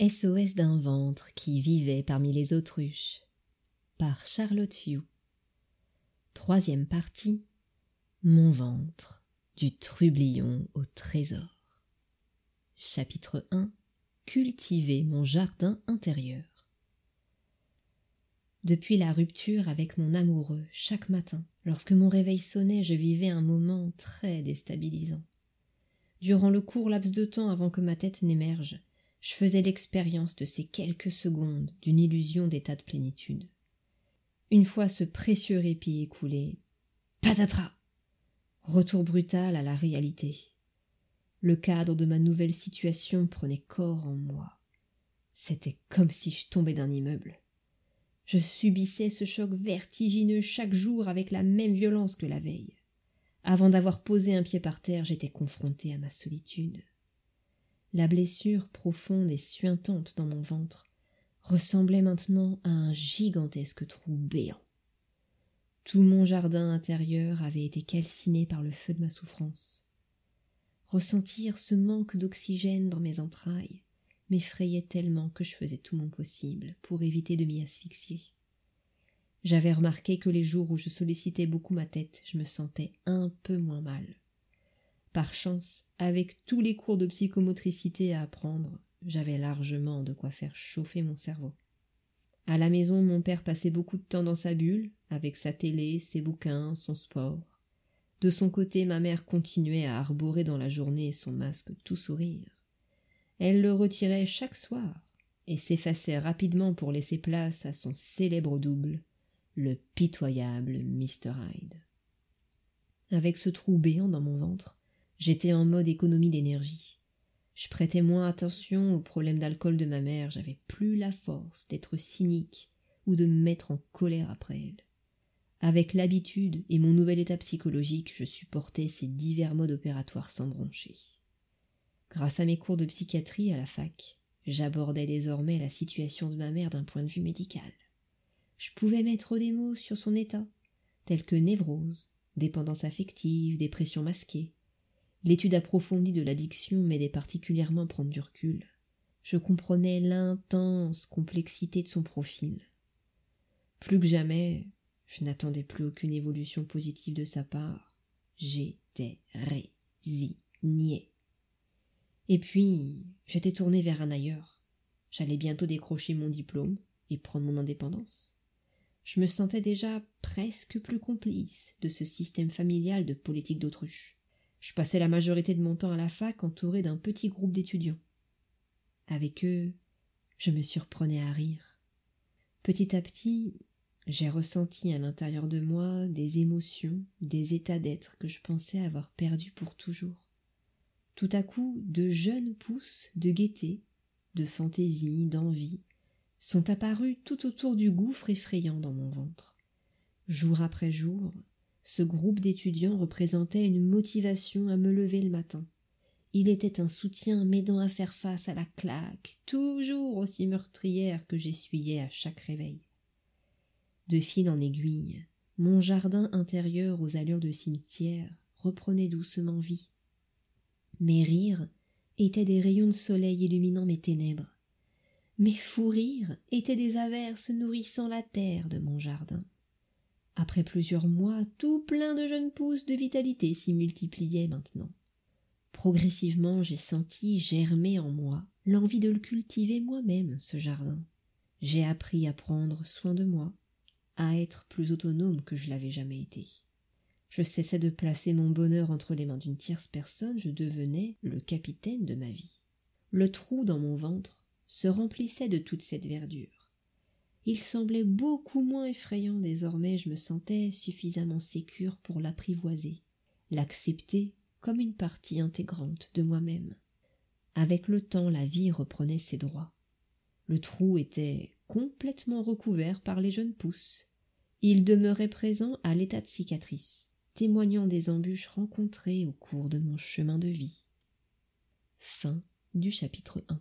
SOS d'un ventre qui vivait parmi les autruches par Charlotte Hugh. Troisième partie Mon ventre du trublion au trésor. Chapitre 1 Cultiver mon jardin intérieur. Depuis la rupture avec mon amoureux, chaque matin, lorsque mon réveil sonnait, je vivais un moment très déstabilisant. Durant le court laps de temps avant que ma tête n'émerge, je faisais l'expérience de ces quelques secondes d'une illusion d'état de plénitude. Une fois ce précieux répit écoulé, patatras Retour brutal à la réalité. Le cadre de ma nouvelle situation prenait corps en moi. C'était comme si je tombais d'un immeuble. Je subissais ce choc vertigineux chaque jour avec la même violence que la veille. Avant d'avoir posé un pied par terre, j'étais confronté à ma solitude. La blessure profonde et suintante dans mon ventre ressemblait maintenant à un gigantesque trou béant. Tout mon jardin intérieur avait été calciné par le feu de ma souffrance. Ressentir ce manque d'oxygène dans mes entrailles m'effrayait tellement que je faisais tout mon possible pour éviter de m'y asphyxier. J'avais remarqué que les jours où je sollicitais beaucoup ma tête, je me sentais un peu moins mal. Par chance, avec tous les cours de psychomotricité à apprendre, j'avais largement de quoi faire chauffer mon cerveau. À la maison, mon père passait beaucoup de temps dans sa bulle, avec sa télé, ses bouquins, son sport. De son côté, ma mère continuait à arborer dans la journée son masque tout sourire. Elle le retirait chaque soir et s'effaçait rapidement pour laisser place à son célèbre double, le pitoyable Mr. Hyde. Avec ce trou béant dans mon ventre, j'étais en mode économie d'énergie. Je prêtais moins attention aux problèmes d'alcool de ma mère, j'avais plus la force d'être cynique ou de me mettre en colère après elle. Avec l'habitude et mon nouvel état psychologique, je supportais ces divers modes opératoires sans broncher. Grâce à mes cours de psychiatrie à la fac, j'abordais désormais la situation de ma mère d'un point de vue médical. Je pouvais mettre des mots sur son état, tels que névrose, dépendance affective, dépression masquée, L'étude approfondie de l'addiction m'aidait particulièrement à prendre du recul. Je comprenais l'intense complexité de son profil. Plus que jamais, je n'attendais plus aucune évolution positive de sa part. J'étais résigné. Et puis, j'étais tourné vers un ailleurs. J'allais bientôt décrocher mon diplôme et prendre mon indépendance. Je me sentais déjà presque plus complice de ce système familial de politique d'autruche. Je passais la majorité de mon temps à la fac entouré d'un petit groupe d'étudiants. Avec eux, je me surprenais à rire. Petit à petit, j'ai ressenti à l'intérieur de moi des émotions, des états d'être que je pensais avoir perdus pour toujours. Tout à coup, de jeunes pousses de gaieté, de fantaisie, d'envie, sont apparus tout autour du gouffre effrayant dans mon ventre. Jour après jour, ce groupe d'étudiants représentait une motivation à me lever le matin. Il était un soutien m'aidant à faire face à la claque, toujours aussi meurtrière que j'essuyais à chaque réveil. De fil en aiguille, mon jardin intérieur aux allures de cimetière reprenait doucement vie. Mes rires étaient des rayons de soleil illuminant mes ténèbres. Mes fous rires étaient des averses nourrissant la terre de mon jardin. Après plusieurs mois, tout plein de jeunes pousses de vitalité s'y multipliaient maintenant. Progressivement, j'ai senti germer en moi l'envie de le cultiver moi-même, ce jardin. J'ai appris à prendre soin de moi, à être plus autonome que je l'avais jamais été. Je cessais de placer mon bonheur entre les mains d'une tierce personne, je devenais le capitaine de ma vie. Le trou dans mon ventre se remplissait de toute cette verdure. Il semblait beaucoup moins effrayant désormais, je me sentais suffisamment sécure pour l'apprivoiser, l'accepter comme une partie intégrante de moi-même. Avec le temps, la vie reprenait ses droits. Le trou était complètement recouvert par les jeunes pousses. Il demeurait présent à l'état de cicatrice, témoignant des embûches rencontrées au cours de mon chemin de vie. Fin du chapitre 1